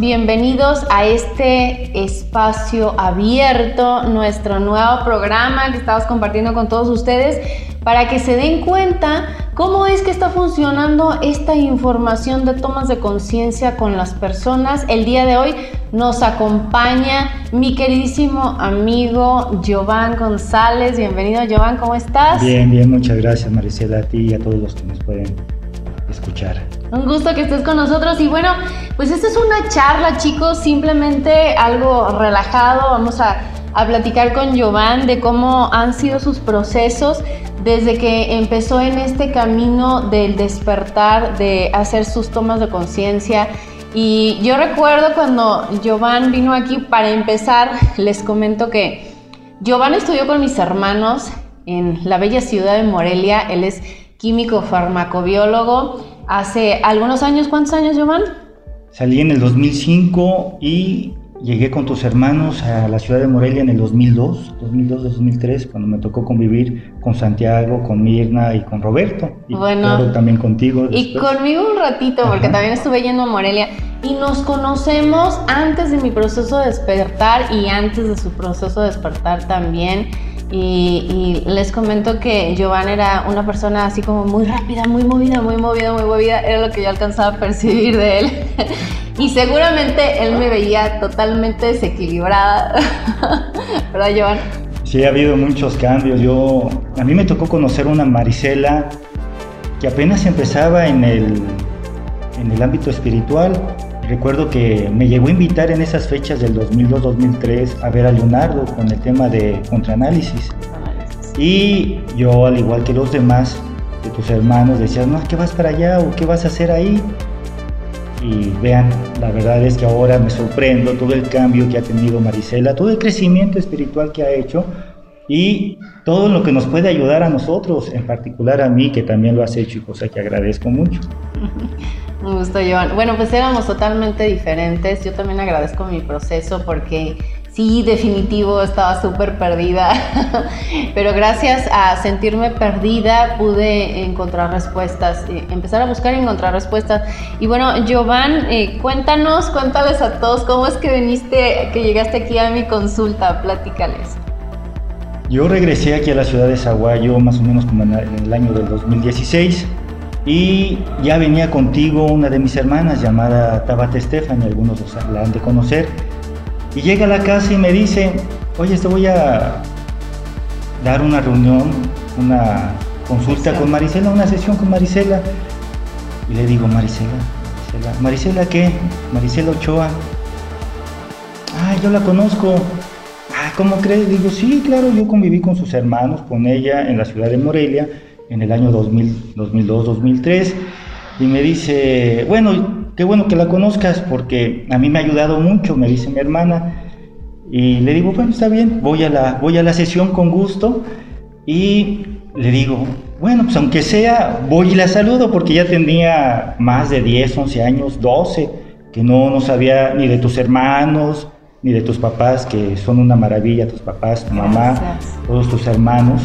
bienvenidos a este espacio abierto, nuestro nuevo programa que estamos compartiendo con todos ustedes para que se den cuenta cómo es que está funcionando esta información de tomas de conciencia con las personas. El día de hoy nos acompaña mi queridísimo amigo Giovanni González. Bienvenido Giovanni, ¿cómo estás? Bien, bien, muchas gracias Maricela, a ti y a todos los que nos pueden escuchar. Un gusto que estés con nosotros. Y bueno, pues esta es una charla chicos, simplemente algo relajado, vamos a, a platicar con Giovanni de cómo han sido sus procesos desde que empezó en este camino del despertar, de hacer sus tomas de conciencia. Y yo recuerdo cuando Giovanni vino aquí, para empezar, les comento que Giovanni estudió con mis hermanos en la bella ciudad de Morelia, él es químico farmacobiólogo. Hace algunos años, ¿cuántos años, Giovanni? Salí en el 2005 y Llegué con tus hermanos a la ciudad de Morelia en el 2002, 2002-2003, cuando me tocó convivir con Santiago, con Mirna y con Roberto. Y bueno, también contigo. Y conmigo un ratito, porque también estuve yendo a Morelia. Y nos conocemos antes de mi proceso de despertar y antes de su proceso de despertar también. Y, les comento que Giovanni era una persona así como muy rápida, muy movida, muy movida, muy movida. Era lo que yo alcanzaba a percibir de él. Y seguramente él me veía totalmente desequilibrada. ¿Verdad, Joan? Sí, ha habido muchos cambios. Yo, a mí me tocó conocer una Marisela que apenas empezaba en el, en el ámbito espiritual. Recuerdo que me llegó a invitar en esas fechas del 2002-2003 a ver a Leonardo con el tema de contraanálisis. Y yo, al igual que los demás de tus hermanos, decían, no, ¿qué vas para allá o qué vas a hacer ahí? y vean, la verdad es que ahora me sorprendo todo el cambio que ha tenido Marisela, todo el crecimiento espiritual que ha hecho y todo lo que nos puede ayudar a nosotros, en particular a mí que también lo has hecho y cosa que agradezco mucho. Me gusto, Joan. Bueno, pues éramos totalmente diferentes. Yo también agradezco mi proceso porque Sí, definitivo, estaba súper perdida, pero gracias a sentirme perdida pude encontrar respuestas, eh, empezar a buscar y encontrar respuestas. Y bueno, Giovanni, eh, cuéntanos, cuéntales a todos cómo es que viniste, que llegaste aquí a mi consulta, platícales. Yo regresé aquí a la ciudad de Zaguayo más o menos como en el año del 2016 y ya venía contigo una de mis hermanas llamada Tabata Estefan, algunos la han de conocer y llega a la casa y me dice, oye, te voy a dar una reunión, una consulta con Marisela, una sesión con Marisela. Y le digo, Marisela, ¿Marisela qué? Marisela Ochoa. Ah, yo la conozco. ¿Cómo crees? Digo, sí, claro, yo conviví con sus hermanos, con ella en la ciudad de Morelia en el año 2000, 2002, 2003. Y me dice, bueno, qué bueno que la conozcas porque a mí me ha ayudado mucho, me dice mi hermana. Y le digo, bueno, está bien, voy a la, voy a la sesión con gusto. Y le digo, bueno, pues aunque sea, voy y la saludo porque ya tenía más de 10, 11 años, 12, que no, no sabía ni de tus hermanos, ni de tus papás, que son una maravilla, tus papás, tu mamá, todos tus hermanos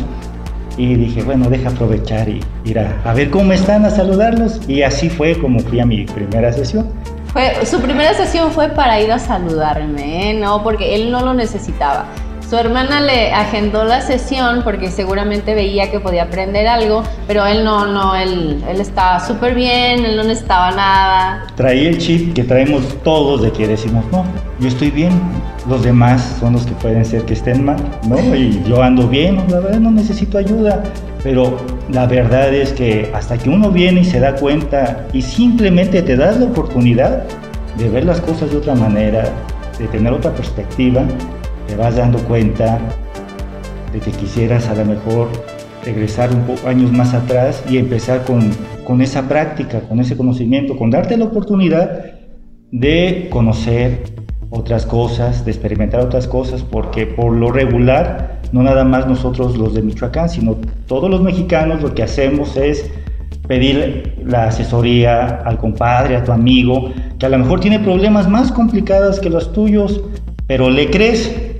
y dije, bueno, deja aprovechar y ir a, ver cómo están, a saludarlos. Y así fue como fui a mi primera sesión. Fue, su primera sesión fue para ir a saludarme, ¿eh? no, porque él no lo necesitaba. Su hermana le agendó la sesión porque seguramente veía que podía aprender algo, pero él no, no, él, él estaba súper bien, él no necesitaba nada. Traía el chip que traemos todos de que decimos, no, yo estoy bien, los demás son los que pueden ser que estén mal, ¿no? Y yo ando bien, la verdad no necesito ayuda, pero la verdad es que hasta que uno viene y se da cuenta y simplemente te das la oportunidad de ver las cosas de otra manera, de tener otra perspectiva, te vas dando cuenta de que quisieras a lo mejor regresar un poco años más atrás y empezar con, con esa práctica, con ese conocimiento, con darte la oportunidad de conocer otras cosas, de experimentar otras cosas, porque por lo regular, no nada más nosotros los de Michoacán, sino todos los mexicanos lo que hacemos es pedir la asesoría al compadre, a tu amigo, que a lo mejor tiene problemas más complicados que los tuyos, pero le crees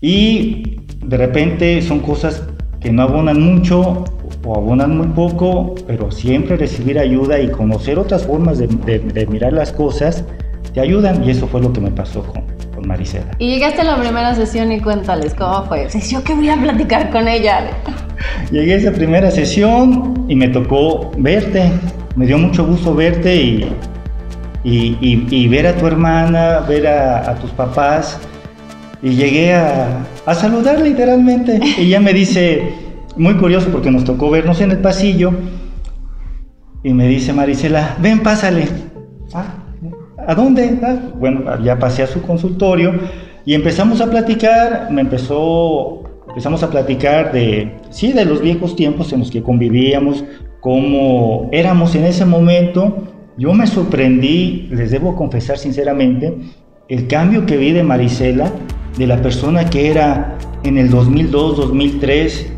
y de repente son cosas que no abonan mucho o abonan muy poco, pero siempre recibir ayuda y conocer otras formas de, mirar las cosas te ayudan y eso fue lo que me pasó con, con Marisela. Y llegaste a la primera sesión y cuéntales cómo fue. ¿Yo qué voy a platicar con ella? Llegué a esa primera sesión y me tocó verte. Me dio mucho gusto verte y, y, ver a tu hermana, ver a, tus papás. Y llegué a, a saludar literalmente. Y ella me dice, muy curioso porque nos tocó vernos en el pasillo. Y me dice Marisela, ven, pásale. Ah, ¿A dónde? Ah, bueno, ya pasé a su consultorio y empezamos a platicar, me empezó, empezamos a platicar de, sí, de los viejos tiempos en los que convivíamos, cómo éramos en ese momento. Yo me sorprendí, les debo confesar sinceramente, el cambio que vi de Marisela, de la persona que era en el 2002, 2003,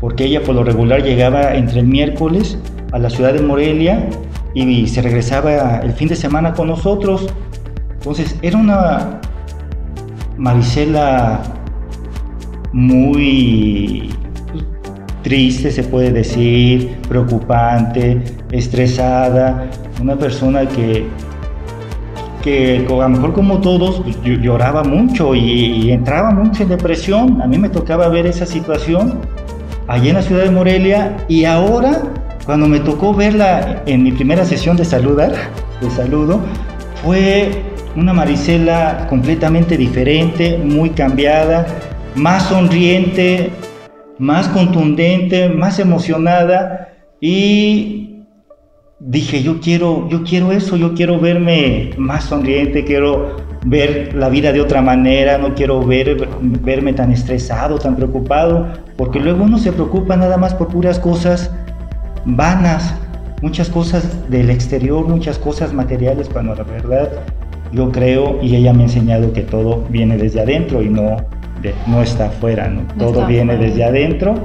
porque ella por lo regular llegaba entre el miércoles a la ciudad de Morelia y se regresaba el fin de semana con nosotros. Entonces era una Marisela muy triste, se puede decir, preocupante, estresada, una persona que, que a lo mejor como todos pues, lloraba mucho y, entraba mucho en depresión. A mí me tocaba ver esa situación allí en la ciudad de Morelia y ahora cuando me tocó verla en mi primera sesión de saludar, de saludo, fue una Marisela completamente diferente, muy cambiada, más sonriente, más contundente, más emocionada y dije, yo quiero, yo quiero eso, yo quiero verme más sonriente, quiero ver la vida de otra manera, no quiero ver, verme tan estresado, tan preocupado, porque luego uno se preocupa nada más por puras cosas vanas, muchas cosas del exterior, muchas cosas materiales, cuando la verdad yo creo y ella me ha enseñado que todo viene desde adentro y no, no está afuera, todo viene desde adentro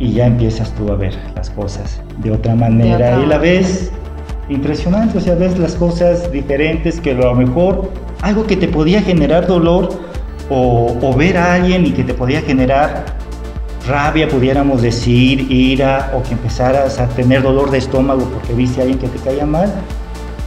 y ya empiezas tú a ver las cosas de otra manera. y la ves impresionante, o sea, ves las cosas diferentes que a lo mejor algo que te podía generar dolor o, o ver a alguien y que te podía generar rabia, pudiéramos decir, ira, o que empezaras a tener dolor de estómago porque viste a alguien que te caía mal,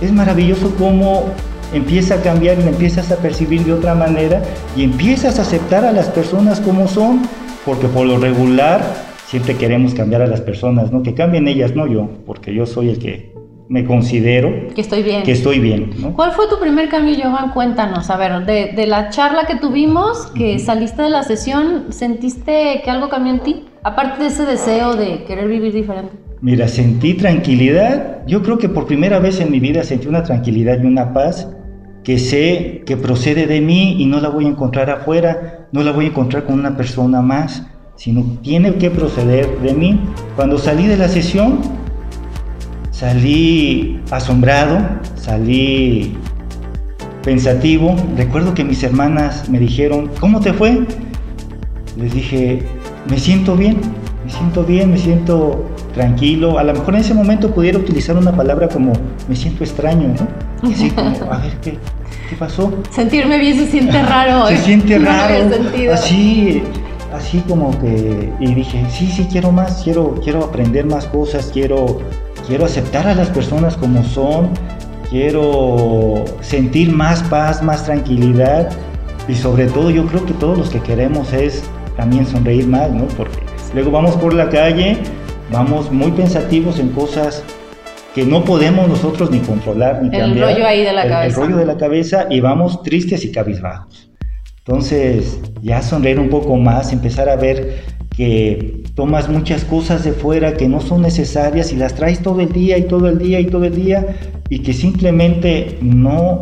es maravilloso cómo empieza a cambiar y empiezas a percibir de otra manera y empiezas a aceptar a las personas como son, porque por lo regular siempre queremos cambiar a las personas, ¿no? Que cambien ellas, no yo, porque yo soy el que me considero que estoy bien. Que estoy bien ¿Cuál fue tu primer cambio, Johan? Cuéntanos, a ver, de, la charla que tuvimos, que saliste de la sesión, ¿sentiste que algo cambió en ti? Aparte de ese deseo de querer vivir diferente. Mira, sentí tranquilidad. Yo creo que por primera vez en mi vida sentí una tranquilidad y una paz que sé que procede de mí y no la voy a encontrar afuera, no la voy a encontrar con una persona más, sino tiene que proceder de mí. Cuando salí de la sesión, Salí asombrado, salí pensativo. Recuerdo que mis hermanas me dijeron, ¿cómo te fue? Les dije, me siento bien, me siento bien, me siento tranquilo. A lo mejor en ese momento pudiera utilizar una palabra como me siento extraño, ¿no? Así como, a ver, ¿qué, qué pasó? Sentirme bien se siente raro. se siente raro. así, así como que, y dije, sí, sí, quiero más, quiero, quiero aprender más cosas, quiero quiero aceptar a las personas como son, quiero sentir más paz, más tranquilidad y sobre todo yo creo que todos los que queremos es también sonreír más, ¿no? Porque luego vamos por la calle, vamos muy pensativos en cosas que no podemos nosotros ni controlar ni el cambiar. El rollo ahí de la cabeza. El rollo de la cabeza y vamos tristes y cabizbajos. Entonces, ya sonreír un poco más, empezar a ver que tomas muchas cosas de fuera que no son necesarias y las traes todo el día y todo el día y todo el día y que simplemente no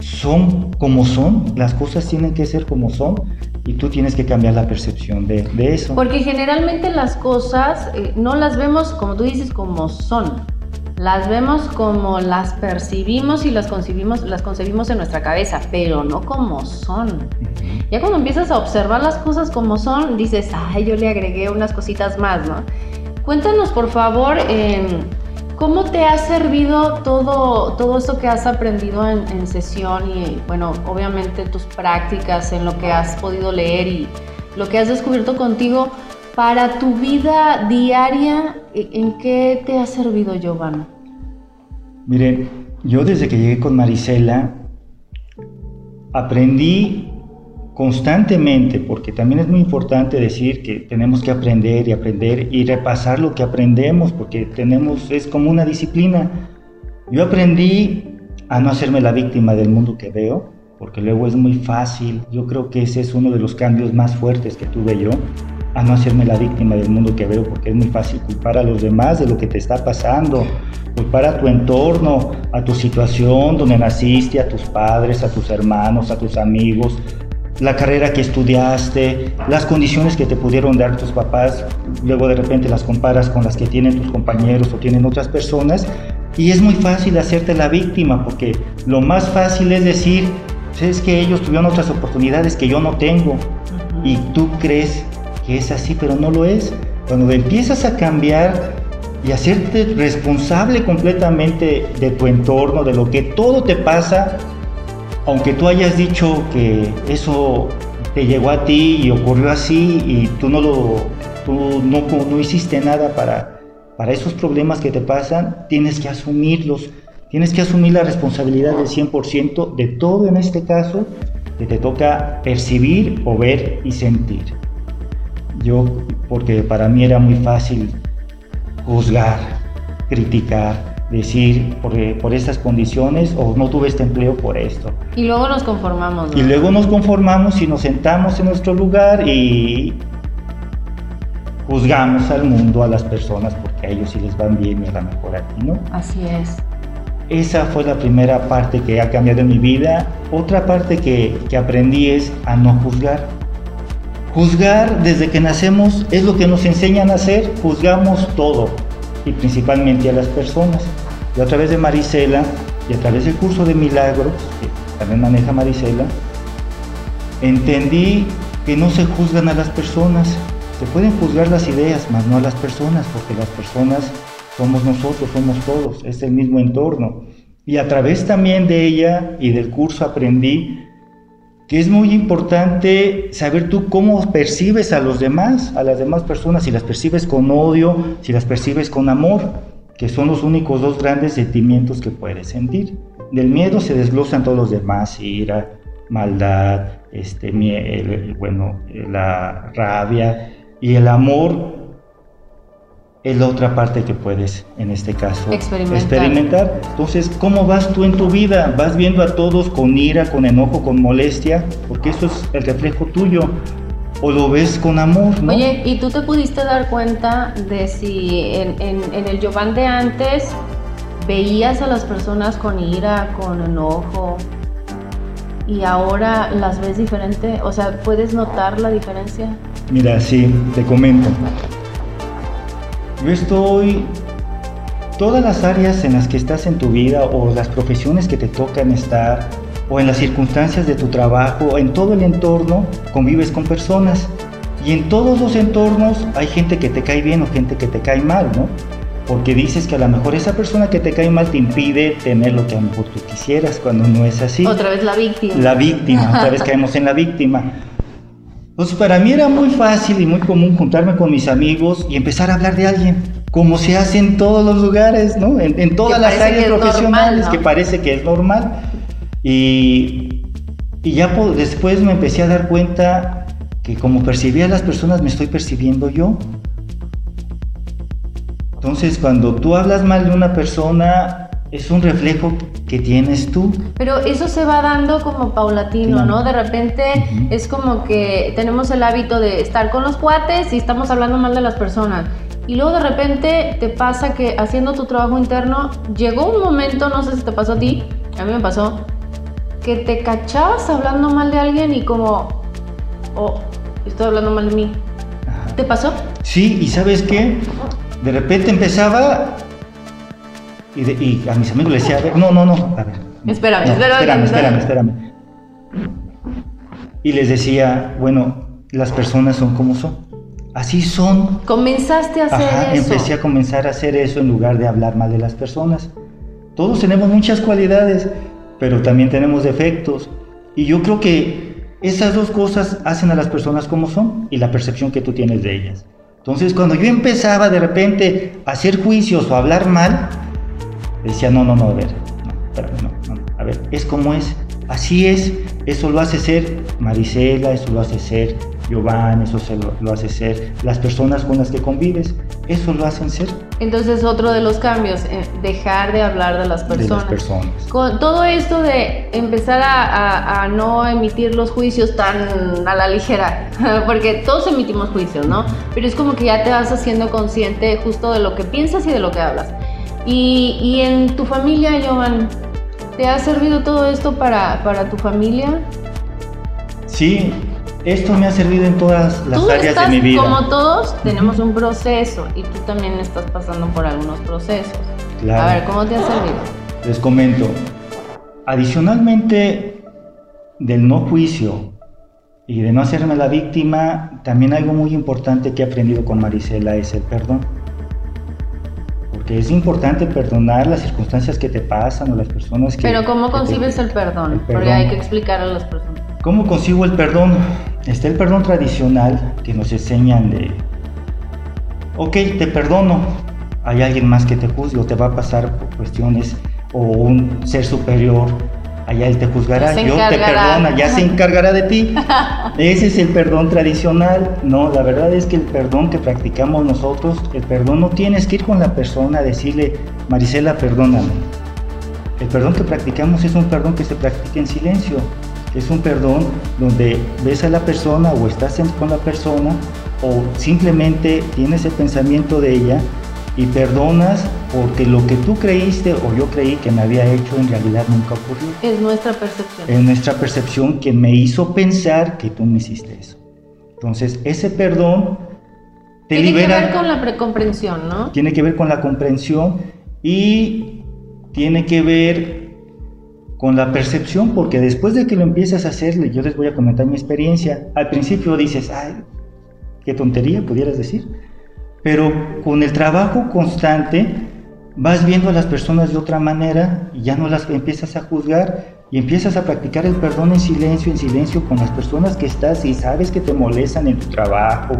son como son, las cosas tienen que ser como son y tú tienes que cambiar la percepción de, eso. Porque generalmente las cosas eh, no las vemos, como tú dices, como son las vemos como las percibimos y las concebimos, las concebimos en nuestra cabeza, pero no como son. Ya cuando empiezas a observar las cosas como son, dices, ay, yo le agregué unas cositas más, ¿no? Cuéntanos, por favor, ¿cómo te ha servido todo, todo esto que has aprendido en, en sesión y, bueno, obviamente tus prácticas, en lo que has podido leer y lo que has descubierto contigo? Para tu vida diaria, ¿en qué te ha servido, Giovanna? Miren, yo desde que llegué con Marisela, aprendí constantemente, porque también es muy importante decir que tenemos que aprender y aprender y repasar lo que aprendemos, porque tenemos, es como una disciplina. Yo aprendí a no hacerme la víctima del mundo que veo, porque luego es muy fácil, yo creo que ese es uno de los cambios más fuertes que tuve yo, a no hacerme la víctima del mundo que veo, porque es muy fácil culpar a los demás de lo que te está pasando, culpar a tu entorno, a tu situación donde naciste, a tus padres, a tus hermanos, a tus amigos, la carrera que estudiaste, las condiciones que te pudieron dar tus papás, luego de repente las comparas con las que tienen tus compañeros o tienen otras personas, y es muy fácil hacerte la víctima, porque lo más fácil es decir, es que ellos tuvieron otras oportunidades que yo no tengo, y tú crees es así, pero no lo es. Cuando empiezas a cambiar y hacerte responsable completamente de tu entorno, de lo que todo te pasa, aunque tú hayas dicho que eso te llegó a ti y ocurrió así y tú no lo no hiciste nada para, para esos problemas que te pasan, tienes que asumirlos, tienes que asumir la responsabilidad del 100% de todo en este caso que te toca percibir o ver y sentir. Yo, porque para mí era muy fácil juzgar, criticar, decir por, por estas condiciones o no tuve este empleo por esto. Y luego nos conformamos. Y luego nos conformamos y nos sentamos en nuestro lugar y juzgamos al mundo, a las personas, porque a ellos sí les van bien y a lo mejor a ti no. Así es. Esa fue la primera parte que ha cambiado en mi vida. Otra parte que, que aprendí es a no juzgar. Juzgar desde que nacemos es lo que nos enseñan a hacer, juzgamos todo y principalmente a las personas. Yo a través de Marisela y a través del curso de milagros, que también maneja Marisela, entendí que no se juzgan a las personas, se pueden juzgar las ideas, mas no a las personas, porque las personas somos nosotros, somos todos, es el mismo entorno. Y a través también de ella y del curso aprendí que es muy importante saber tú cómo percibes a los demás, a las demás personas, si las percibes con odio, si las percibes con amor, que son los únicos dos grandes sentimientos que puedes sentir. Del miedo se desglosan todos los demás, ira, maldad, este, bueno, la rabia y el amor es la otra parte que puedes, en este caso, experimentar. Entonces, ¿cómo vas tú en tu vida? ¿Vas viendo a todos con ira, con enojo, con molestia? Porque eso es el reflejo tuyo. ¿O lo ves con amor? ¿no? Oye, ¿y tú te pudiste dar cuenta de si en, en el Giovanni de antes veías a las personas con ira, con enojo, y ahora las ves diferente? O sea, ¿puedes notar la diferencia? Mira, sí, te comento. Yo estoy, todas las áreas en las que estás en tu vida o las profesiones que te tocan estar o en las circunstancias de tu trabajo, en todo el entorno, convives con personas. Y en todos los entornos hay gente que te cae bien o gente que te cae mal, ¿no? Porque dices que a lo mejor esa persona que te cae mal te impide tener lo que a lo mejor tú quisieras, cuando no es así. Otra vez la víctima. La víctima, otra vez caemos en la víctima. Entonces para mí era muy fácil y muy común juntarme con mis amigos y empezar a hablar de alguien, como se hace en todos los lugares, ¿no? En, todas las áreas profesionales, que parece que es normal. Y, y ya después me empecé a dar cuenta que como percibía a las personas, me estoy percibiendo yo. Entonces, cuando tú hablas mal de una persona, es un reflejo que tienes tú. Pero eso se va dando como paulatino, ¿no? De repente es como que tenemos el hábito de estar con los cuates y estamos hablando mal de las personas. Y luego de repente te pasa que haciendo tu trabajo interno, llegó un momento, no sé si te pasó a ti, a mí me pasó, que te cachabas hablando mal de alguien y como, oh, estoy hablando mal de mí. ¿Te pasó? Sí, y sabes qué? De repente empezaba y, a mis amigos les decía, a ver, no, no, no, a ver. Espérame, espérame, espérame, espérame, Y les decía, bueno, las personas son como son. Así son. Comenzaste a hacer Ajá, eso. Empecé a comenzar a hacer eso en lugar de hablar mal de las personas. Todos tenemos muchas cualidades, pero también tenemos defectos. Y yo creo que esas dos cosas hacen a las personas como son y la percepción que tú tienes de ellas. Entonces, cuando yo empezaba de repente a hacer juicios o a hablar mal, decía, no, no, no, a ver, no, no, a ver, es como es, así es, eso lo hace ser Marisela, eso lo hace ser Giovanni, eso se lo, hace ser las personas con las que convives, eso lo hacen ser. Entonces otro de los cambios, eh, dejar de hablar de las personas. De las personas. Con todo esto de empezar a, a, no emitir los juicios tan a la ligera, porque todos emitimos juicios, ¿no? Pero es como que ya te vas haciendo consciente justo de lo que piensas y de lo que hablas. Y, y en tu familia, Giovanni, ¿te ha servido todo esto para, para tu familia? Sí, esto me ha servido en todas las áreas de mi vida. Como todos, tenemos un proceso y tú también estás pasando por algunos procesos. A ver, ¿cómo te ha servido? Les comento. Adicionalmente del no juicio y de no hacerme la víctima, también algo muy importante que he aprendido con Marisela es el perdón. Es importante perdonar las circunstancias que te pasan o las personas que... Pero ¿cómo concibes el, perdón? el, perdón? Porque hay que explicar a las personas. ¿Cómo consigo el perdón? Está el perdón tradicional que nos enseñan de, ok, te perdono, hay alguien más que te juzgue o te va a pasar por cuestiones o un ser superior, allá él te juzgará, yo te perdona, ya se encargará de ti. Ese es el perdón tradicional. No, la verdad es que el perdón que practicamos nosotros, el perdón no tienes que ir con la persona a decirle, Marisela, perdóname. El perdón que practicamos es un perdón que se practica en silencio es un perdón donde ves a la persona o estás con la persona o simplemente tienes el pensamiento de ella y perdonas porque lo que tú creíste o yo creí que me había hecho en realidad nunca ocurrió. Es nuestra percepción. Es nuestra percepción que me hizo pensar que tú me hiciste eso. Entonces, ese perdón te libera. Tiene que ver con la precomprensión, ¿no? Tiene que ver con la comprensión y tiene que ver con la percepción, porque después de que lo empiezas a hacer, yo les voy a comentar mi experiencia, al principio dices, ay, qué tontería, pudieras decir, pero con el trabajo constante vas viendo a las personas de otra manera y ya no las empiezas a juzgar y empiezas a practicar el perdón en silencio, en silencio con las personas que estás y sabes que te molestan en tu trabajo,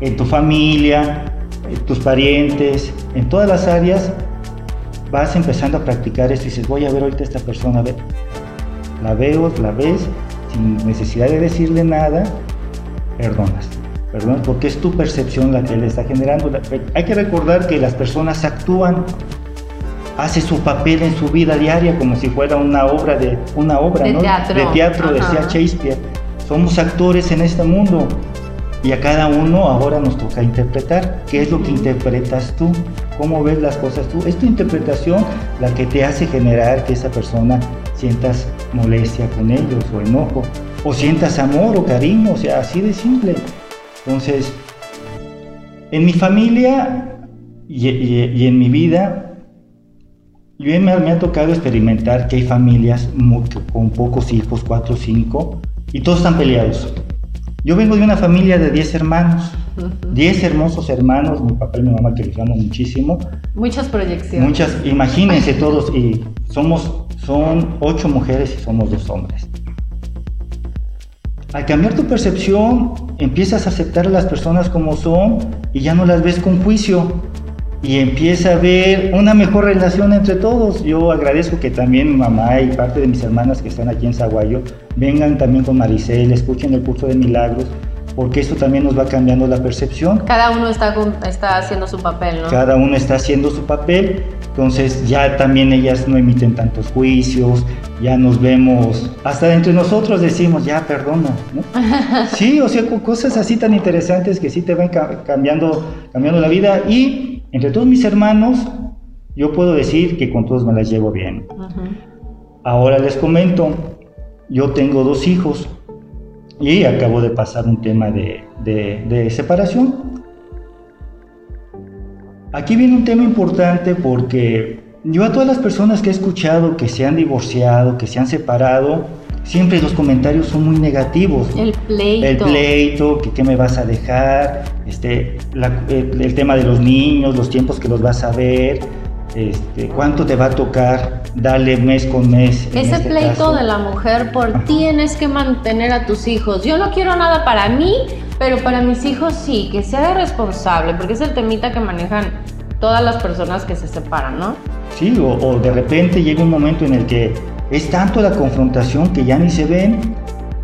en tu familia, en tus parientes, en todas las áreas, vas empezando a practicar esto y dices, voy a ver ahorita a esta persona, a ver, la veo, la ves, sin necesidad de decirle nada, perdonas. Perdonas porque es tu percepción la que le está generando. Hay que recordar que las personas actúan, hace su papel en su vida diaria como si fuera una obra de una obra de teatro, de teatro decía Shakespeare. Somos actores en este mundo y a cada uno ahora nos toca interpretar. ¿Qué es lo que interpretas tú? ¿Cómo ves las cosas tú? Es tu interpretación la que te hace generar que esa persona sientas molestia con ellos o enojo, o sientas amor o cariño, o sea, así de simple. Entonces, en mi familia y, en mi vida, yo me, me, ha tocado experimentar que hay familias con pocos hijos, cuatro o cinco, y todos están peleados. Yo vengo de una familia de 10 hermanos, 10 hermosos hermanos, mi papá y mi mamá que los amo muchísimo. Muchas proyecciones. Muchas, imagínense todos, y somos, son 8 mujeres y somos 2 hombres. Al cambiar tu percepción, empiezas a aceptar a las personas como son y ya no las ves con juicio y empieza a haber una mejor relación entre todos. Yo agradezco que también mi mamá y parte de mis hermanas que están aquí en Zaguayo vengan también con Maricel, escuchen el curso de milagros, porque esto también nos va cambiando la percepción. Cada uno está, está haciendo su papel, ¿no? Cada uno está haciendo su papel, entonces ya también ellas no emiten tantos juicios, ya nos vemos, hasta entre nosotros decimos, ya perdona, ¿no? sí, o sea, cosas así tan interesantes que sí te van cambiando, cambiando la vida y entre todos mis hermanos, yo puedo decir que con todos me las llevo bien. Ahora les comento, yo tengo dos hijos y acabo de pasar un tema de, de separación. Aquí viene un tema importante porque yo a todas las personas que he escuchado que se han divorciado, que se han separado, siempre los comentarios son muy negativos. El pleito. El pleito, que qué me vas a dejar, este, el, tema de los niños, los tiempos que los vas a ver, este, cuánto te va a tocar darle mes con mes. Ese este pleito de la mujer por tienes que mantener a tus hijos. Yo no quiero nada para mí, pero para mis hijos sí, que sea responsable, porque es el temita que manejan todas las personas que se separan, ¿no? Sí, o, de repente llega un momento en el que es tanto la confrontación que ya ni se ven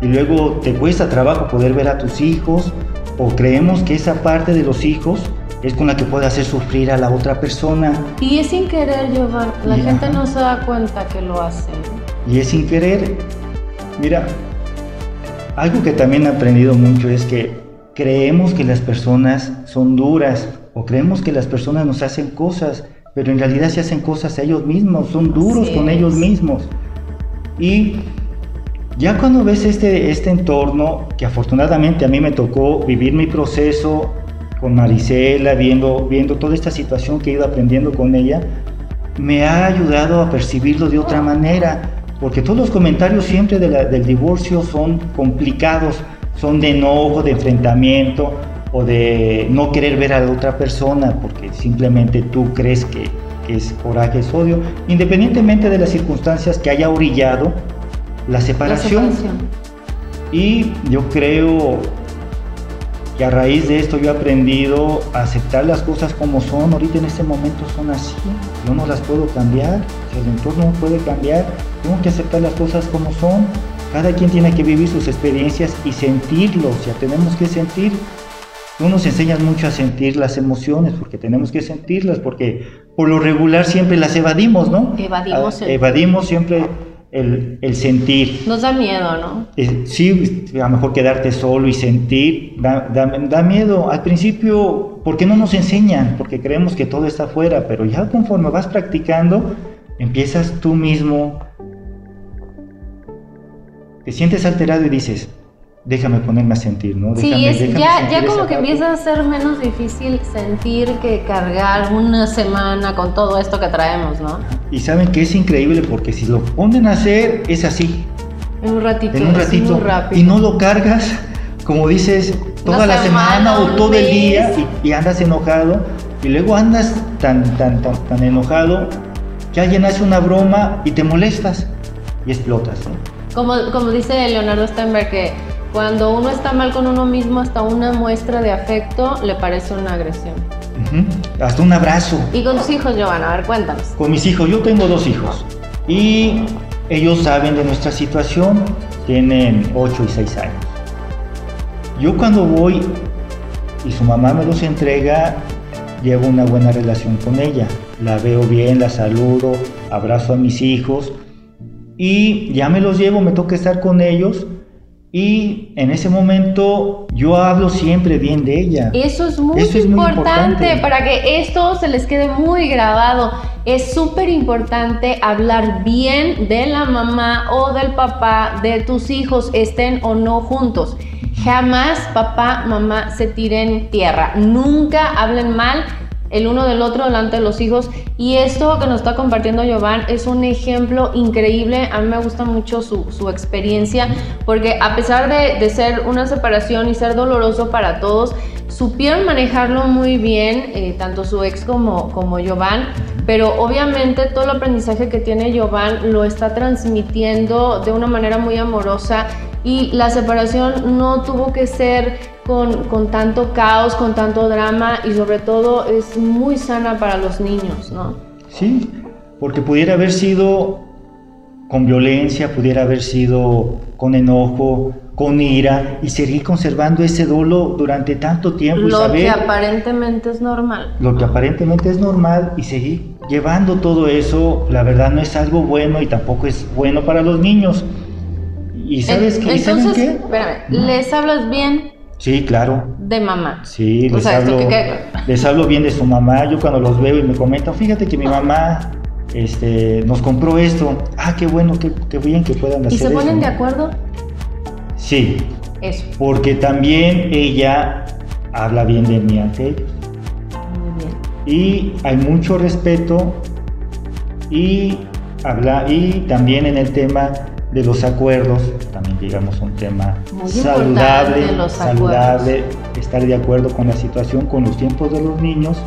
y luego te cuesta trabajo poder ver a tus hijos o creemos que esa parte de los hijos es con la que puede hacer sufrir a la otra persona. Y es sin querer, llevar La gente no se da cuenta que lo hace. Y es sin querer. Mira, algo que también he aprendido mucho es que creemos que las personas son duras o creemos que las personas nos hacen cosas, pero en realidad se hacen cosas a ellos mismos, son duros con ellos mismos. Y ya cuando ves este, este entorno, que afortunadamente a mí me tocó vivir mi proceso con Marisela, viendo, viendo toda esta situación que he ido aprendiendo con ella, me ha ayudado a percibirlo de otra manera porque todos los comentarios siempre del divorcio son complicados, son de enojo, de enfrentamiento o de no querer ver a la otra persona porque simplemente tú crees que, es coraje, es odio, independientemente de las circunstancias que haya orillado la separación. La separación. Y yo creo y a raíz de esto yo he aprendido a aceptar las cosas como son. Ahorita en este momento son así. Yo no las puedo cambiar. Si el entorno no puede cambiar, tengo que aceptar las cosas como son. Cada quien tiene que vivir sus experiencias y sentirlo. O sea, tenemos que sentir. No nos enseñan mucho a sentir las emociones porque tenemos que sentirlas porque por lo regular siempre las evadimos, ¿no? Evadimos. Ah, evadimos siempre el, sentir. Nos da miedo, ¿no? sí, a lo mejor quedarte solo y sentir, da, da, miedo. Al principio, ¿por qué no nos enseñan? Porque creemos que todo está afuera, pero ya conforme vas practicando, empiezas tú mismo, te sientes alterado y dices, déjame ponerme a sentir, ¿no? sí, ya, ya como que empieza a ser menos difícil sentir que cargar una semana con todo esto que traemos, ¿no? Y saben que es increíble porque si lo ponen a hacer es así. En un ratito. En un ratito. Y no lo cargas, como dices, toda la semana, o todo el día y, andas enojado y luego andas tan, tan, tan, tan enojado que alguien hace una broma y te molestas y explotas, ¿no? Como, como dice Leonardo Steinberg que cuando uno está mal con uno mismo, hasta una muestra de afecto le parece una agresión. Hasta un abrazo. ¿Y con tus hijos, Giovanna? A ver, cuéntanos. Con mis hijos, yo tengo dos hijos. Y ellos saben de nuestra situación, tienen 8 y 6 años. Yo cuando voy y su mamá me los entrega, llevo una buena relación con ella. La veo bien, la saludo, abrazo a mis hijos y ya me los llevo, me toca estar con ellos y en ese momento yo hablo siempre bien de ella. Eso es muy, importante, para que esto se les quede muy grabado. Es súper importante hablar bien de la mamá o del papá de tus hijos, estén o no juntos. Jamás papá, mamá se tiren tierra. Nunca hablen mal el uno del otro delante de los hijos. Y esto que nos está compartiendo Giovanni es un ejemplo increíble. A mí me gusta mucho su, su experiencia porque a pesar de, de, ser una separación y ser doloroso para todos, supieron manejarlo muy bien, eh, tanto su ex como, como Giovanni. Pero obviamente todo el aprendizaje que tiene Giovanni lo está transmitiendo de una manera muy amorosa y la separación no tuvo que ser con, con, tanto caos, con tanto drama y sobre todo es muy sana para los niños, ¿no? Sí, porque pudiera haber sido con violencia, pudiera haber sido con enojo, con ira y seguir conservando ese dolo durante tanto tiempo. Lo que aparentemente es normal. Lo que aparentemente es normal y seguir llevando todo eso, la verdad no es algo bueno y tampoco es bueno para los niños. ¿Y sabes qué? Entonces, qué? Espérame, ¿les hablas bien Sí, claro. De mamá. Sí, les, hablo, les hablo bien de su mamá. Yo cuando los veo y me comentan, fíjate que mi mamá este, nos compró esto. Ah, qué bueno, qué, qué bien que puedan hacer ¿Y se ponen de acuerdo? Sí. Eso. Porque también ella habla bien de mí ante ellos. Muy bien. Y hay mucho respeto y habla y también en el tema de los acuerdos, también digamos un tema saludable, saludable, estar de acuerdo con la situación, con los tiempos de los niños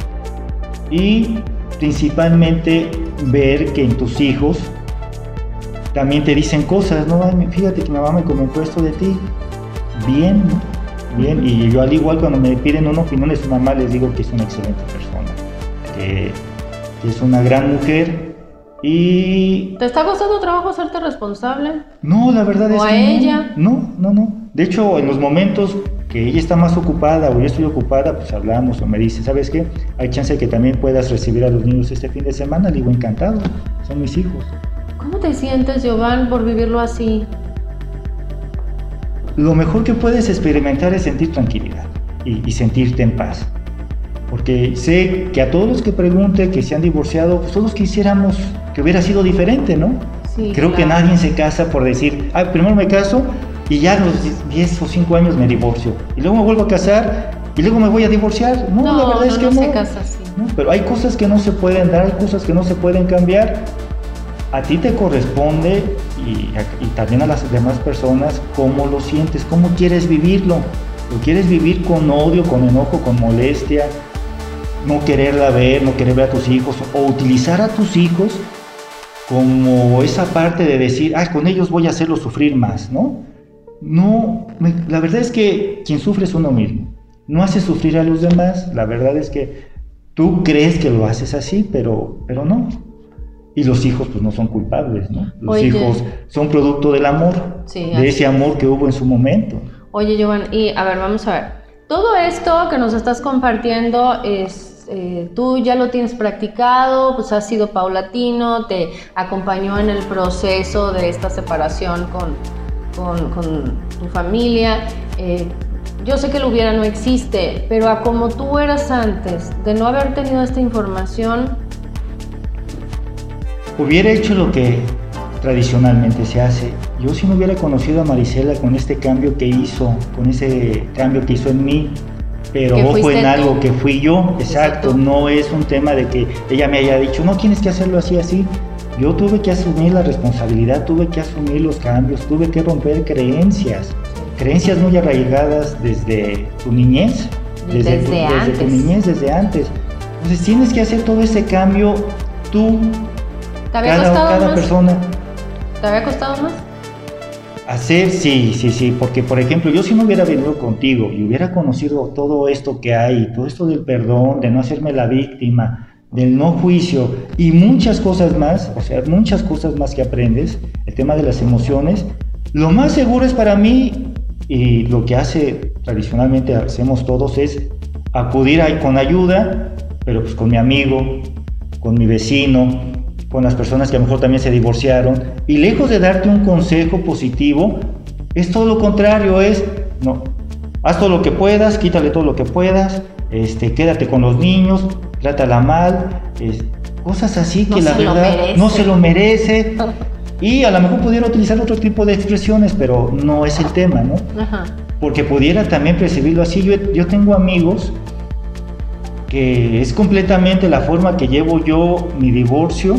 y principalmente ver que en tus hijos también te dicen cosas, ¿no? Fíjate que mi mamá me comentó esto de ti, bien, bien, y yo al igual cuando me piden una opinión de su mamá les digo que es una excelente persona, que, que es una gran mujer Y... ¿Te está costando trabajo hacerte responsable? No, la verdad es ¿O a que ella? No, no, no. De hecho, en los momentos que ella está más ocupada o yo estoy ocupada, pues hablamos o me dice, ¿sabes qué? Hay chance de que también puedas recibir a los niños este fin de semana. Le digo, encantado, son mis hijos. ¿Cómo te sientes, Giovanni, por vivirlo así? Lo mejor que puedes experimentar es sentir tranquilidad y, y sentirte en paz. Porque sé que a todos los que pregunten que se han divorciado, pues todos quisiéramos que hubiera sido diferente, ¿no? Sí, Creo que nadie se casa por decir, ah, primero me caso y ya a los 10 o 5 años me divorcio. Y luego me vuelvo a casar y luego me voy a divorciar. No, No, la verdad no, es que no no. se casa así. ¿no? Pero hay cosas que no se pueden dar, hay cosas que no se pueden cambiar. A ti te corresponde y, y también a las demás personas cómo lo sientes, cómo quieres vivirlo. ¿Lo quieres vivir con odio, con enojo, con molestia? No quererla ver, no querer ver a tus hijos o utilizar a tus hijos como esa parte de decir, ah, con ellos voy a hacerlo sufrir más, ¿no? No, me- la verdad es que quien sufre es uno mismo. No hace sufrir a los demás. La verdad es que tú crees que lo haces así, pero, pero no. Y los hijos pues no son culpables, ¿no? Los Oye. hijos son producto del amor, Sí, de ese amor que hubo en su momento. Oye, Giovanni, y a ver, vamos a ver. Todo esto que nos estás compartiendo eh, tú ya lo tienes practicado, pues has sido paulatino, te acompañó en el proceso de esta separación con, con, con tu familia. eh, yo sé que el hubiera no existe, pero a como tú eras antes, de no haber tenido esta información, Hubiera hecho lo que tradicionalmente se hace. Yo si no hubiera conocido a Marisela con este cambio que hizo, con ese cambio que hizo en mí, pero ojo en tú. algo que fui yo, exacto, no es un tema de que ella me haya dicho, no tienes que hacerlo así, así. Yo tuve que asumir la responsabilidad, tuve que asumir los cambios, tuve que romper creencias, creencias muy arraigadas desde tu niñez, Desde tu, antes. tu niñez, desde antes. Entonces tienes que hacer todo ese cambio tú, ¿te había cada, persona. ¿Te había costado más? Hacer, sí, sí, sí, porque por ejemplo, yo si no hubiera venido contigo y hubiera conocido todo esto que hay, todo esto del perdón, de no hacerme la víctima, del no juicio y muchas cosas más, o sea, muchas cosas más que aprendes, el tema de las emociones, lo más seguro es para mí, y lo que hace tradicionalmente hacemos todos es acudir ahí con ayuda, pero pues con mi amigo, con mi vecino, con las personas que a lo mejor también se divorciaron, y lejos de darte un consejo positivo, es todo lo contrario, es, no, haz todo lo que puedas, quítale todo lo que puedas, este, quédate con los niños, trátala mal, es- cosas así No que la verdad no se lo merece. Y a lo mejor pudiera utilizar otro tipo de expresiones, pero no es el tema, ¿no? Ajá. porque pudiera también percibirlo así. Yo, yo tengo amigos que es completamente la forma que llevo yo mi divorcio,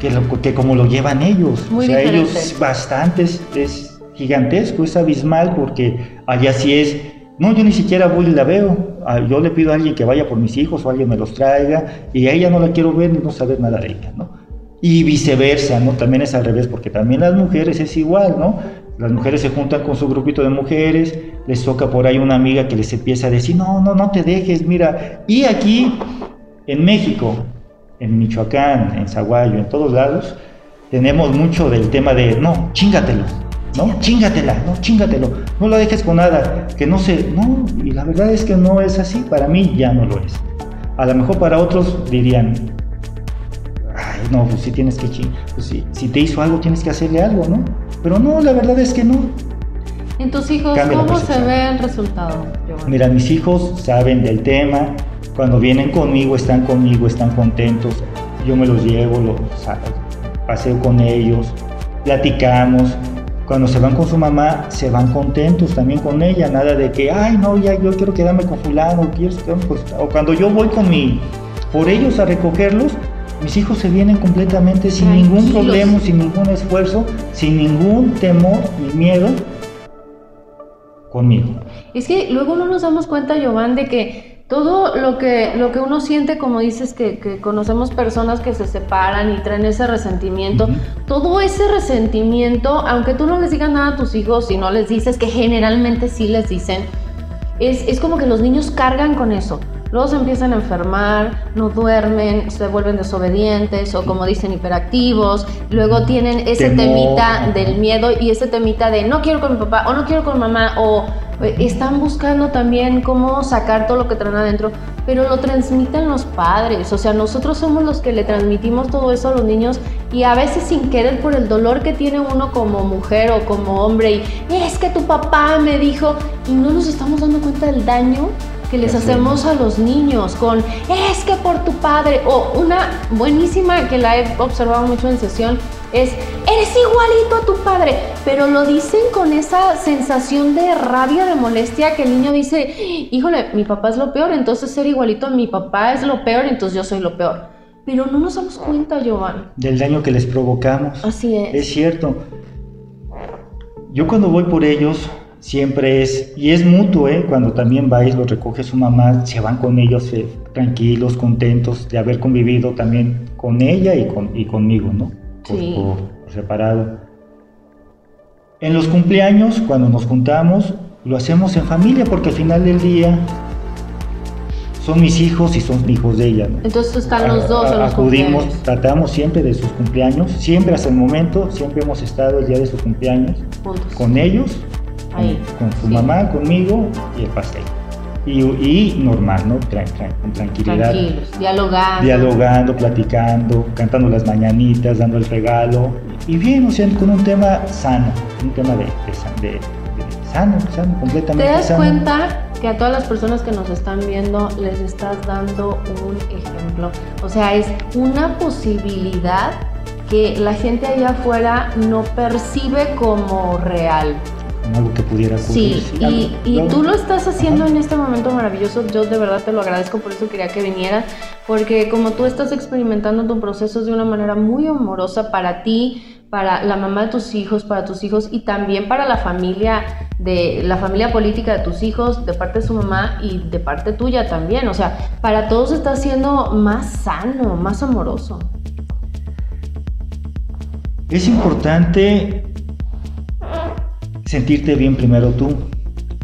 que, lo- que como lo llevan ellos. Muy o sea, diferente. ellos bastante, es, es gigantesco, es abismal, porque allá sí es, no, yo ni siquiera voy y la veo. Ah, Yo le pido a alguien que vaya por mis hijos o alguien me los traiga, y a ella no la quiero ver ni no saber nada de ella, ¿no? Y viceversa, ¿no? También es al revés, porque también las mujeres es igual, ¿no? Las mujeres se juntan con su grupito de mujeres, les toca por ahí una amiga que les empieza a decir, no, no, no te dejes, mira. Y aquí, en México, en Michoacán, en Zaguayo, en todos lados, tenemos mucho del tema de, no, chingatelo, ¿no? Chingatela, no, chingatelo, no la dejes con nada, que no se, no, y la verdad es que no es así, para mí ya no lo es. A lo mejor para otros dirían, ay, no, pues sí tienes que pues si te hizo algo tienes que hacerle algo, ¿no? Pero no, la verdad es que no. En tus hijos, Cambia ¿cómo se ve el resultado, Giovanni? Mira, mis hijos saben del tema, cuando vienen conmigo están conmigo, están contentos, yo me los llevo, los paseo con ellos, platicamos, cuando se van con su mamá se van contentos también con ella, nada de que, ay no, ya yo quiero quedarme con fulano, quiero quedarme con-". o cuando yo voy con mi, por ellos a recogerlos, mis hijos se vienen completamente sin ningún problema, sin ningún esfuerzo, sin ningún temor ni miedo conmigo. Es que luego no nos damos cuenta, Giovanni, de que todo lo que, lo que uno siente, como dices, que, que conocemos personas que se separan y traen ese resentimiento, todo ese resentimiento, aunque tú no les digas nada a tus hijos y no les dices, que generalmente sí les dicen, es, es como que los niños cargan con eso. Luego se empiezan a enfermar, no duermen, se vuelven desobedientes o como dicen hiperactivos, luego tienen ese temita del miedo y ese temita de no quiero con mi papá o no quiero con mamá o eh, están buscando también cómo sacar todo lo que traen adentro, pero lo transmiten los padres, o sea, nosotros somos los que le transmitimos todo eso a los niños y a veces sin querer por el dolor que tiene uno como mujer o como hombre y es que tu papá me dijo y no nos estamos dando cuenta del daño que les hacemos a los niños con es que por tu padre o una buenísima que la he observado mucho en sesión es eres igualito a tu padre, pero lo dicen con esa sensación de rabia, de molestia que el niño dice, híjole, mi papá es lo peor, entonces ser igualito a mi papá es lo peor, entonces yo soy lo peor. Pero no nos damos cuenta, Giovanni. Del daño que les provocamos. Así es. Es cierto. Yo cuando voy por ellos, siempre es, y es mutuo, ¿eh? cuando también vais, los recoge su mamá, se van con ellos eh, tranquilos, contentos de haber convivido también con ella y, con, y conmigo, ¿no? Sí. por separado. En los cumpleaños, cuando nos juntamos, lo hacemos en familia porque al final del día son mis hijos y son hijos de ella. ¿no? Entonces están los dos en los Acudimos, cumpleaños. tratamos siempre de sus cumpleaños, siempre hasta el momento, siempre hemos estado el día de su cumpleaños Juntos. con ellos, Ahí, con, su sí. mamá, conmigo y el pastel. Y, y normal, ¿no? Tran- tran- con tranquilidad. Tranquilos, dialogando. Dialogando, platicando, cantando las mañanitas, dando el regalo. Y bien, o sea, con un tema sano, un tema de, de sa- de- de sano, sano, ¿Te completamente das sano. cuenta que a todas las personas que nos están viendo les estás dando un ejemplo? O sea, es una posibilidad que la gente allá afuera no percibe como real. Algo que pudiera ocurrir. Sí, y, tú lo estás haciendo Ajá. en este momento maravilloso. Yo de verdad te lo agradezco, por eso quería que vinieras, porque como tú estás experimentando tu proceso de una manera muy amorosa para ti, para la mamá de tus hijos, para tus hijos y también para la familia de la familia política de tus hijos, de parte de su mamá y de parte tuya también. O sea, para todos está siendo más sano, más amoroso. Es importante sentirte bien primero tú.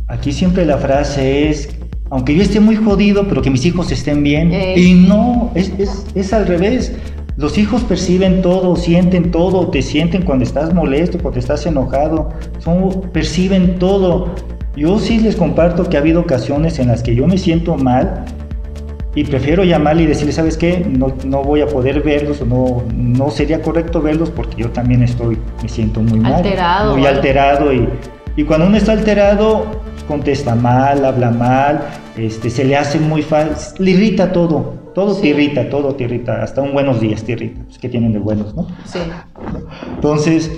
Aquí siempre la frase es, aunque yo esté muy jodido, pero que mis hijos estén bien. Eh. Y no, es, es, es al revés. Los hijos perciben todo, sienten todo, te sienten cuando estás molesto, cuando estás enojado, son, perciben todo. Yo sí les comparto que ha habido ocasiones en las que yo me siento mal y prefiero llamarle y decirle, ¿sabes qué? No, no voy a poder verlos o no, no sería correcto verlos porque yo también estoy, me siento muy mal. Alterado, Muy alterado y, y cuando uno está alterado, contesta mal, habla mal, este, se le hace muy fácil, le irrita todo, todo Sí. te irrita, todo te irrita, hasta un buenos días te irrita, pues, que tienen de buenos, ¿no? Sí. Entonces,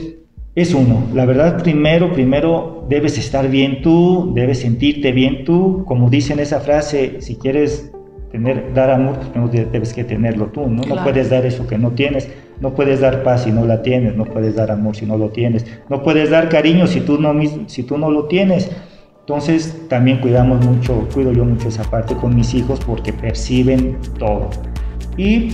es uno. La verdad, primero, primero debes estar bien tú, debes sentirte bien tú. Como dice en esa frase, si quieres tener, dar amor, pues primero de- debes que tenerlo tú, ¿no? No Claro. puedes dar eso que no tienes. No puedes dar paz si no la tienes. No puedes dar amor si no lo tienes. No puedes dar cariño si tú no, si tú no lo tienes. Entonces, también cuidamos mucho, cuido yo mucho esa parte con mis hijos porque perciben todo. Y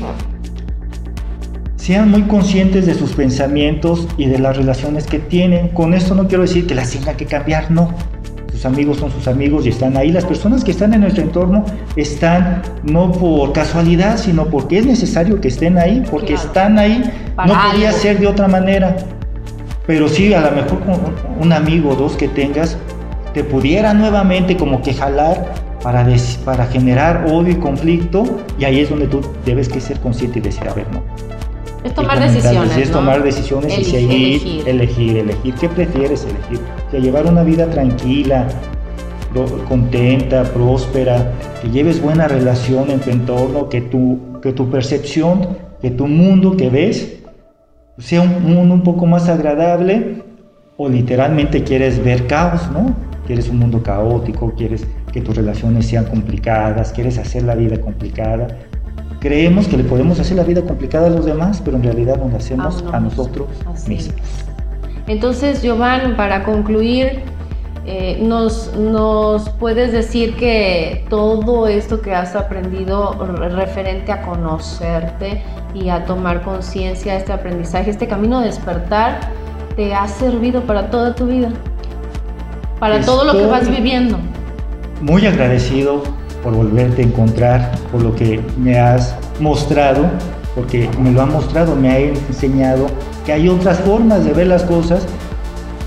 sean muy conscientes de sus pensamientos y de las relaciones que tienen. Con esto no quiero decir que las tengan que cambiar, no. Sus amigos son sus amigos y están ahí. Las personas que están en nuestro entorno están no por casualidad, sino porque es necesario que estén ahí, porque Claro. están ahí. Para no podía algo. ser de otra manera. Pero sí, a lo mejor con un amigo o dos que tengas, te pudiera nuevamente como que jalar para, des- para generar odio y conflicto. Y ahí es donde tú debes que ser consciente y decir, a ver, no. Es tomar decisiones. Es ¿no? tomar decisiones y seguir, elegir. elegir, elegir. ¿Qué prefieres elegir? Que llevar una vida tranquila, contenta, próspera, que lleves buena relación en tu entorno, que tu, que tu percepción, que tu mundo que ves sea un mundo un poco más agradable o literalmente quieres ver caos, ¿no? Quieres un mundo caótico, quieres que tus relaciones sean complicadas, quieres hacer la vida complicada. Creemos que le podemos hacer la vida complicada a los demás, pero en realidad nos la hacemos A a, nosotros Así mismos. Entonces, Giovanni, para concluir, eh, nos, nos puedes decir que todo esto que has aprendido re- referente a conocerte y a tomar conciencia, este aprendizaje, este camino de despertar, te ha servido para toda tu vida, para todo lo que vas viviendo. Muy agradecido por volverte a encontrar, por lo que me has mostrado, porque me lo ha mostrado, me ha enseñado que hay otras formas de ver las cosas,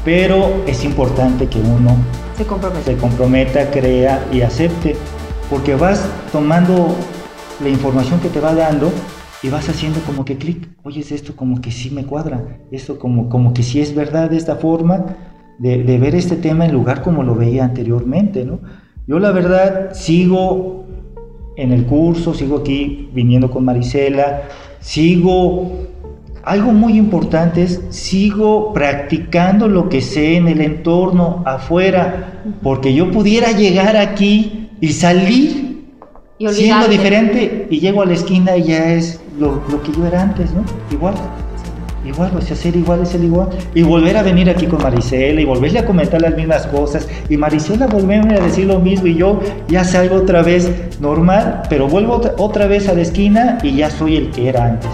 pero es importante que uno se comprometa, se comprometa crea y acepte, porque vas tomando la información que te va dando y vas haciendo como que clic, oye, es esto como que sí me cuadra, esto como, como que sí es verdad esta forma de, de ver este tema en lugar como lo veía anteriormente, ¿no? Yo la verdad sigo en el curso, sigo aquí viniendo con Marisela, sigo, algo muy importante es, sigo practicando lo que sé en el entorno, afuera, porque yo pudiera llegar aquí y salir siendo diferente y llego a la esquina y ya es lo, lo que yo era antes, ¿no? Igual igual, o sea, ser igual es el igual. Y volver a venir aquí con Marisela y volverle a comentar las mismas cosas. Y Marisela volverme a decir lo mismo y yo ya salgo otra vez normal, pero vuelvo otra, vez a la esquina y ya soy el que era antes.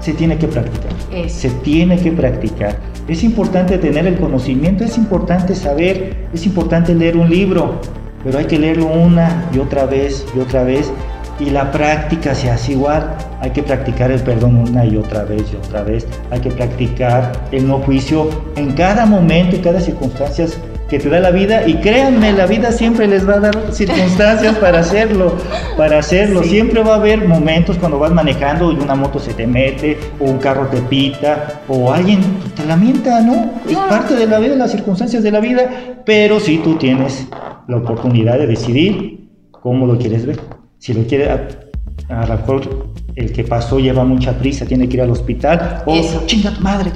Se tiene que practicar. Se tiene que practicar. Es importante tener el conocimiento, es importante saber, es importante leer un libro, pero hay que leerlo una y otra vez y otra vez y la práctica se hace igual. Hay que practicar el perdón una y otra vez y otra vez. Hay que practicar el no juicio en cada momento y cada circunstancia que te da la vida. Y créanme, la vida siempre les va a dar circunstancias para hacerlo. Para hacerlo. Siempre va a haber momentos cuando vas manejando y una moto se te mete, o un carro te pita, o alguien te lamenta, ¿no? Es parte de la vida, las circunstancias de la vida. Pero si tú tienes la oportunidad de decidir cómo lo quieres ver. Si lo quiere, a, lo mejor el que pasó lleva mucha prisa, tiene que ir al hospital. O, Eso. chinga tu madre.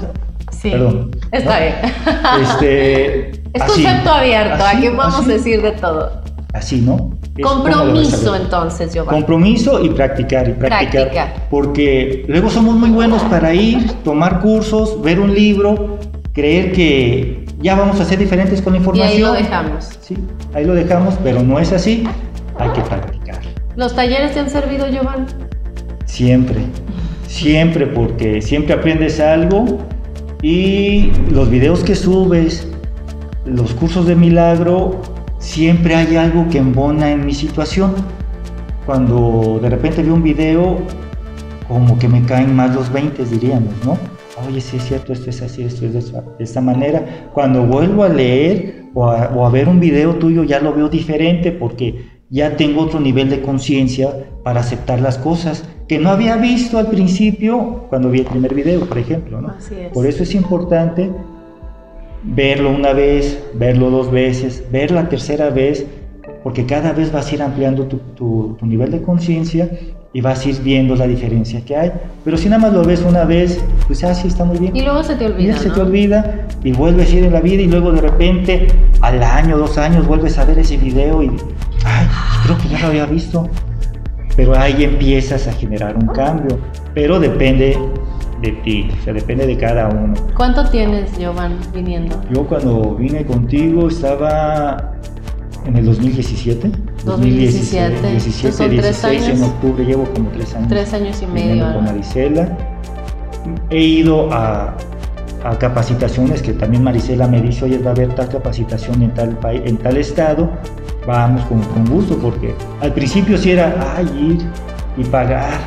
Sí. Perdón. Está bien. Este, es concepto abierto, aquí vamos a decir de todo. Así, ¿no? Compromiso entonces, Giovanni. Compromiso y practicar y practicar. Porque luego somos muy buenos para ir, tomar cursos, ver un libro, creer que ya vamos a ser diferentes con la información. Y ahí lo dejamos. Sí, ahí lo dejamos, pero no es así. Hay que practicar. ¿Los talleres te han servido, Giovanni? Siempre, siempre, porque siempre aprendes algo y los videos que subes, los cursos de milagro, siempre hay algo que embona en mi situación. Cuando de repente veo un video, como que me caen más los 20, diríamos, ¿no? Oye, sí es cierto, esto es así, esto es de esta, manera. Cuando vuelvo a leer o a ver un video tuyo, ya lo veo diferente porque ya tengo otro nivel de conciencia para aceptar las cosas que no había visto al principio cuando vi el primer video, por ejemplo. ¿no? Por eso es importante verlo una vez, verlo dos veces, ver la tercera vez, porque cada vez vas a ir ampliando tu, tu, nivel de conciencia y vas a ir viendo la diferencia que hay. Pero si nada más lo ves una vez, pues así ah, está muy bien. Y luego se te olvida. Y se te olvida y vuelves a ir en la vida y luego de repente al año, dos años, vuelves a ver ese video y ay, creo que ya lo había visto. Pero ahí empiezas a generar un cambio. Pero depende de ti, o sea, depende de cada uno. ¿Cuánto tienes, Giovanni, viniendo? Yo cuando vine contigo estaba en el 2017. 2017. 2017, son 16, en octubre llevo como tres años. Tres años y medio. Con Marisela. He ido a, a capacitaciones que también Marisela me dice, oye, va a haber tal capacitación en tal, país, en tal estado, vamos con, gusto, porque al principio sí era, ay, ir y pagar,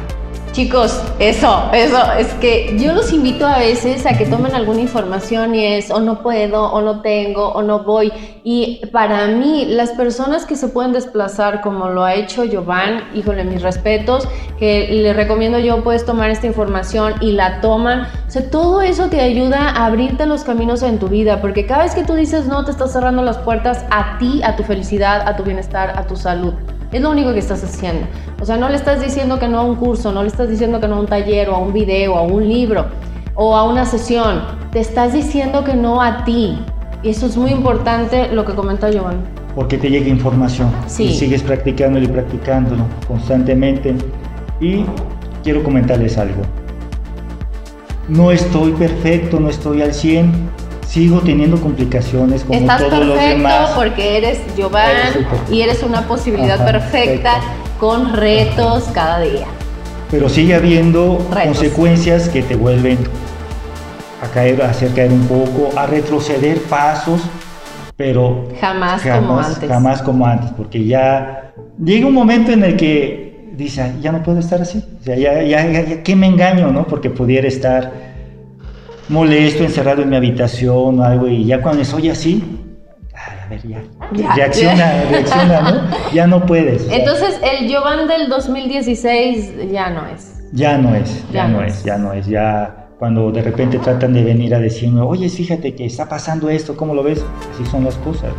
Chicos, eso, eso, es que yo los invito a veces a que tomen alguna información y es o no puedo, o no tengo, o no voy. Y para mí, las personas que se pueden desplazar como lo ha hecho Jovan, híjole, mis respetos, que le recomiendo yo, puedes tomar esta información y la toman. O sea, todo eso te ayuda a abrirte los caminos en tu vida, porque cada vez que tú dices no, te estás cerrando las puertas a ti, a tu felicidad, a tu bienestar, a tu salud. Es lo único que estás haciendo. O sea, no le estás diciendo que no a un curso, no le estás diciendo que no a un taller o a un video, a un libro o a una sesión. Te estás diciendo que no a ti. Y eso es muy importante lo que comenta Giovanni. Porque te llega información. Sí. Y sigues practicándolo y practicándolo constantemente. Y quiero comentarles algo. No estoy perfecto, no estoy al 100, sigo teniendo complicaciones como Estás todos los demás. porque eres Giovanni y eres una posibilidad perfecta con retos cada día. Pero sigue habiendo consecuencias que te vuelven a caer, a hacer caer un poco, a retroceder pasos, pero jamás, como antes. Jamás como antes, porque ya llega un momento en el que dice, ya no puedo estar así, o sea, ya, ya, ya, ¿qué me engaño, no? Porque pudiera estar molesto, encerrado en mi habitación o algo, y ya cuando soy así, a ver, ya, reacciona, reacciona, ¿no? Ya no puedes. Entonces, el Giovanni del 2016 ya no es. Ya no es, ya, no, es, ya no es, ya cuando de repente tratan de venir a decirme, oye, fíjate que está pasando esto, ¿cómo lo ves? Así son las cosas.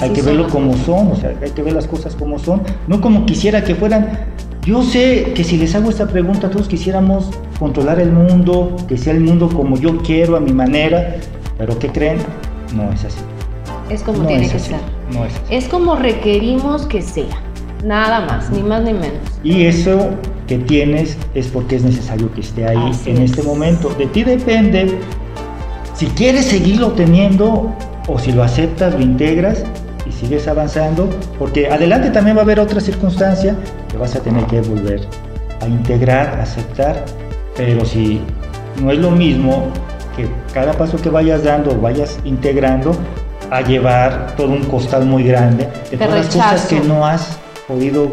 hay que verlo como son, o sea, hay que ver las cosas como son, no como quisiera que fueran. Yo sé que si les hago esta pregunta, todos quisiéramos controlar el mundo, que sea el mundo como yo quiero, a mi manera, pero ¿qué creen? No es así. Es como tiene que ser. No es así. Es como requerimos que sea. Nada más, ni más ni menos. Y eso que tienes es porque es necesario que esté ahí en este momento. De ti depende si quieres seguirlo teniendo o si lo aceptas, lo integras y sigues avanzando, porque adelante también va a haber otra circunstancia que vas a tener que volver a integrar, a aceptar, pero si no es lo mismo que cada paso que vayas dando, vayas integrando, a llevar todo un costal muy grande de todas las cosas que no has podido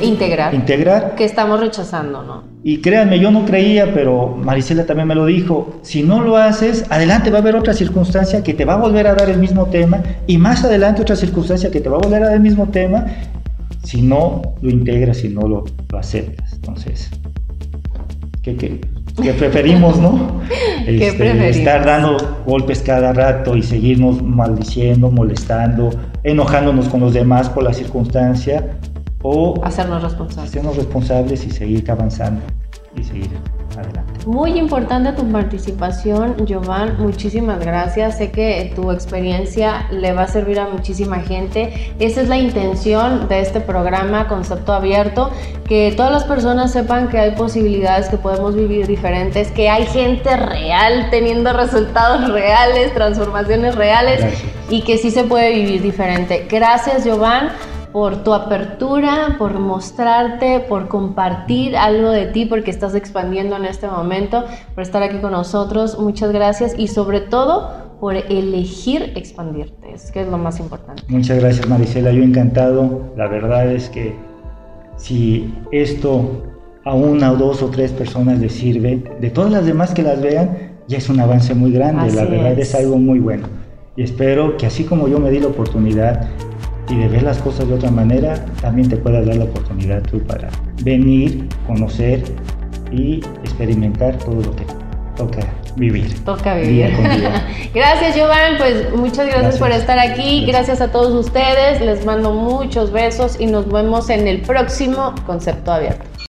integrar. integrar. Que estamos rechazando, ¿no? Y créanme, yo no creía, pero Marisela también me lo dijo, si no lo haces, adelante va a haber otra circunstancia que te va a volver a dar el mismo tema y más adelante otra circunstancia que te va a volver a dar el mismo tema si no lo integras, si no lo, aceptas. Entonces, ¿qué, qué, preferimos, no? Este, estar dando golpes cada rato y seguirnos maldiciendo, molestando, enojándonos con los demás por la circunstancia o hacernos responsables. Hacernos responsables y seguir avanzando y seguir adelante. Muy importante tu participación, Giovanni. Muchísimas gracias. Sé que tu experiencia le va a servir a muchísima gente. Esa es la intención de este programa, Concepto Abierto, que todas las personas sepan que hay posibilidades, que podemos vivir diferentes, que hay gente real teniendo resultados reales, transformaciones reales y que sí se puede vivir diferente. Gracias, Giovanni por tu apertura, por mostrarte, por compartir algo de ti, porque estás expandiendo en este momento, por estar aquí con nosotros. Muchas gracias y sobre todo por elegir expandirte, es que es lo más importante. Muchas gracias Marisela, yo encantado. La verdad es que si esto a una o dos o tres personas les sirve, de todas las demás que las vean, ya es un avance muy grande. la verdad es. es algo muy bueno. Y espero que así como yo me di la oportunidad y de ver las cosas de otra manera, también te puedas dar la oportunidad tú para venir, conocer y experimentar todo lo que toca vivir. Toca vivir. gracias, Giovanni. Pues muchas gracias, por estar aquí. Gracias. a todos ustedes. Les mando muchos besos y nos vemos en el próximo Concepto Abierto.